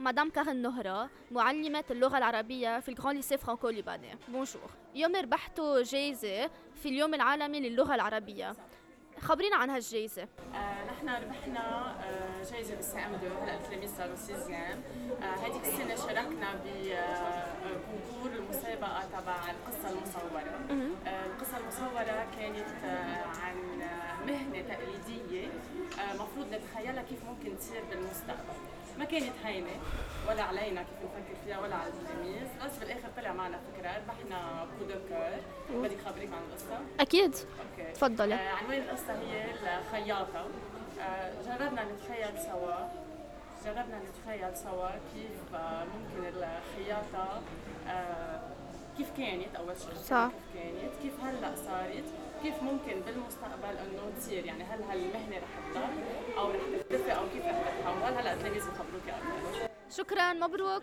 مدام كارن نهرة معلمة اللغة العربية في ال Grand Lycée Franco-Libanais bonjour اليوم ربحتوا جايزة في اليوم العالمي للغة العربية. خبرينا عن هالجايزة. آه نحن ربحنا آه جائزة بال CM2 هلا التلاميذ صاروا sixième. آه هذيك السنة شاركنا ب concours المسابقة تبع القصة المصورة. آه القصة المصورة كانت كيف ممكن تصير بالمستقبل. ما كانت هينة ولا علينا كيف نفكر فيها ولا على التلاميذ بس بالآخر طلع معنا فكرة ربحنا كودوكر بدي خبريك عن القصة. أكيد. أوكي. تفضلي. آه عنوان القصة؟ هي الخياطة. آه جربنا نتخيل سوا. جربنا نتخيل سوا كيف آه ممكن الخياطة آه كيف كانت أول شيء صح. كيف كانت؟ كيف هلأ صارت؟ كيف ممكن بالمستقبل إنه تصير؟ يعني هل هالمهنة رح هلا التلاميذ بخبروك شكرا مبروك.